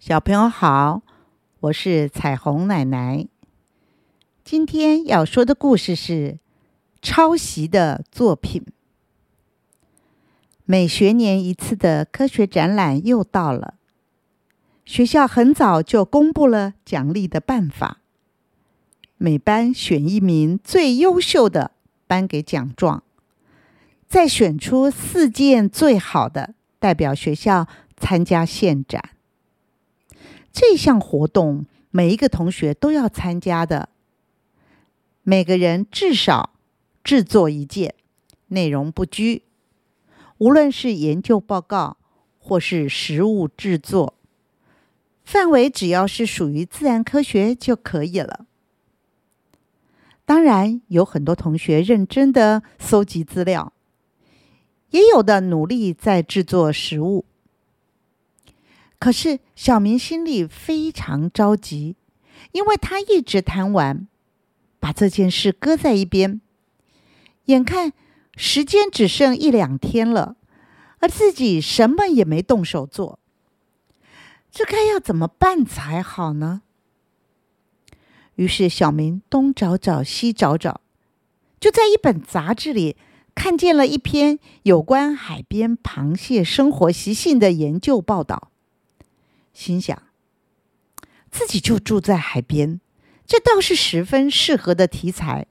小朋友好，我是彩虹奶奶。今天要说的故事是抄袭的作品。每学年一次的科学展览又到了，学校很早就公布了奖励的办法，每班选一名最优秀的，颁给奖状，再选出四件最好的，代表学校参加县展。这项活动每一个同学都要参加的，每个人至少制作一件，内容不拘，无论是研究报告或是实物制作，范围只要是属于自然科学就可以了。当然，有很多同学认真的搜集资料，也有的努力在制作实物。可是小明心里非常着急，因为他一直贪玩，把这件事搁在一边。眼看时间只剩一两天了，而自己什么也没动手做，这该要怎么办才好呢？于是小明东找找西找找，就在一本杂志里看见了一篇有关海边螃蟹生活习性的研究报道。心想，自己就住在海边，这倒是十分适合的题材，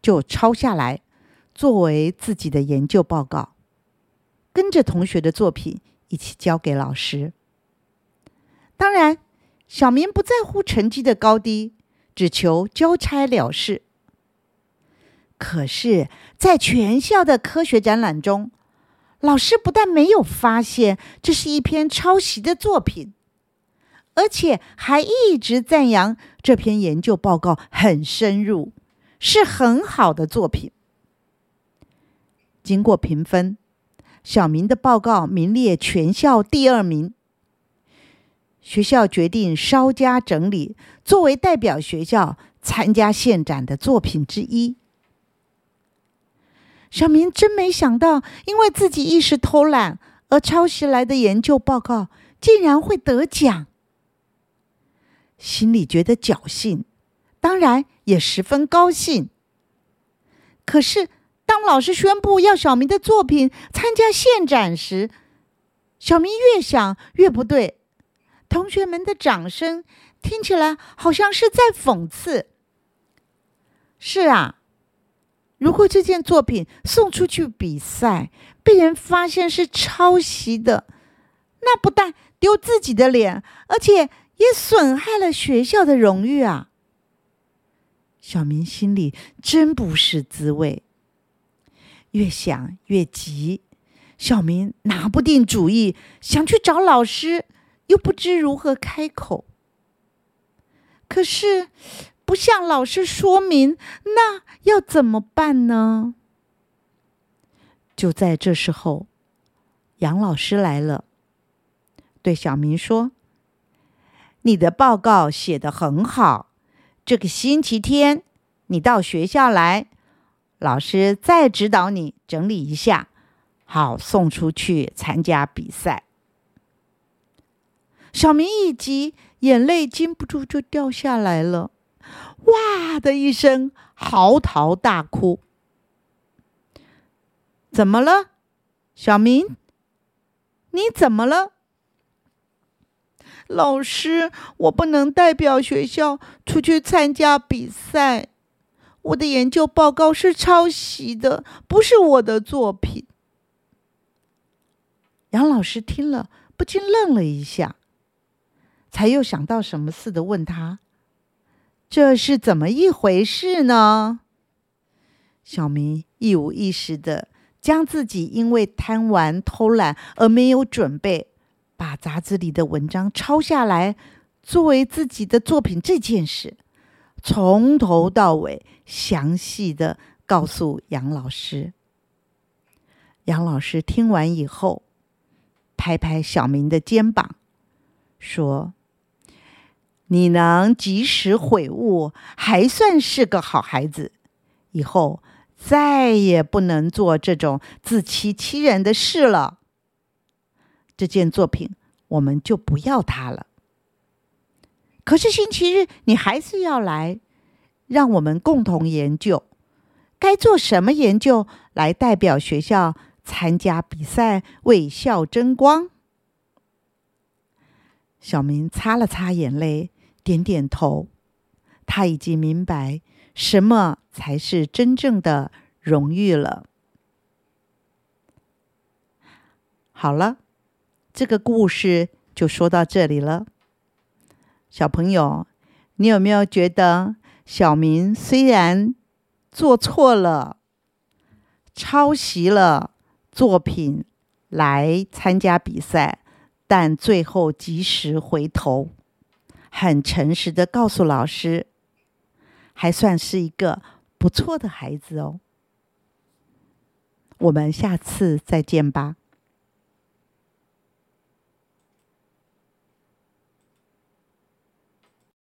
就抄下来作为自己的研究报告，跟着同学的作品一起交给老师。当然，小明不在乎成绩的高低，只求交差了事。可是，在全校的科学展览中，老师不但没有发现这是一篇抄袭的作品，而且还一直赞扬这篇研究报告很深入，是很好的作品。经过评分，小明的报告名列全校第二名。学校决定稍加整理，作为代表学校参加县展的作品之一。小明真没想到，因为自己一时偷懒而抄袭来的研究报告，竟然会得奖，心里觉得侥幸，当然也十分高兴。可是，当老师宣布要小明的作品参加现展时，小明越想越不对，同学们的掌声听起来好像是在讽刺。是啊。如果这件作品送出去比赛，被人发现是抄袭的，那不但丢自己的脸，而且也损害了学校的荣誉啊！小明心里真不是滋味，越想越急，小明拿不定主意，想去找老师，又不知如何开口。可是。不向老师说明，那要怎么办呢？就在这时候，杨老师来了，对小明说：“你的报告写得很好，这个星期天你到学校来，老师再指导你整理一下，好送出去参加比赛。”小明一急，眼泪禁不住就掉下来了。哇的一声嚎啕大哭，怎么了，小明？你怎么了？老师，我不能代表学校出去参加比赛，我的研究报告是抄袭的，不是我的作品。杨老师听了，不禁愣了一下，才又想到什么似的问他。这是怎么一回事呢？小明一五一十的将自己因为贪玩偷懒而没有准备，把杂志里的文章抄下来作为自己的作品这件事，从头到尾详细的告诉杨老师。杨老师听完以后，拍拍小明的肩膀，说。你能及时悔悟，还算是个好孩子。以后再也不能做这种自欺欺人的事了。这件作品我们就不要它了。可是星期日你还是要来，让我们共同研究该做什么研究来代表学校参加比赛，为校争光。小明擦了擦眼泪，点点头。他已经明白什么才是真正的荣誉了。好了，这个故事就说到这里了。小朋友，你有没有觉得小明虽然做错了，抄袭了作品来参加比赛，但最后及时回头，很诚实的告诉老师，还算是一个不错的孩子哦。我们下次再见吧。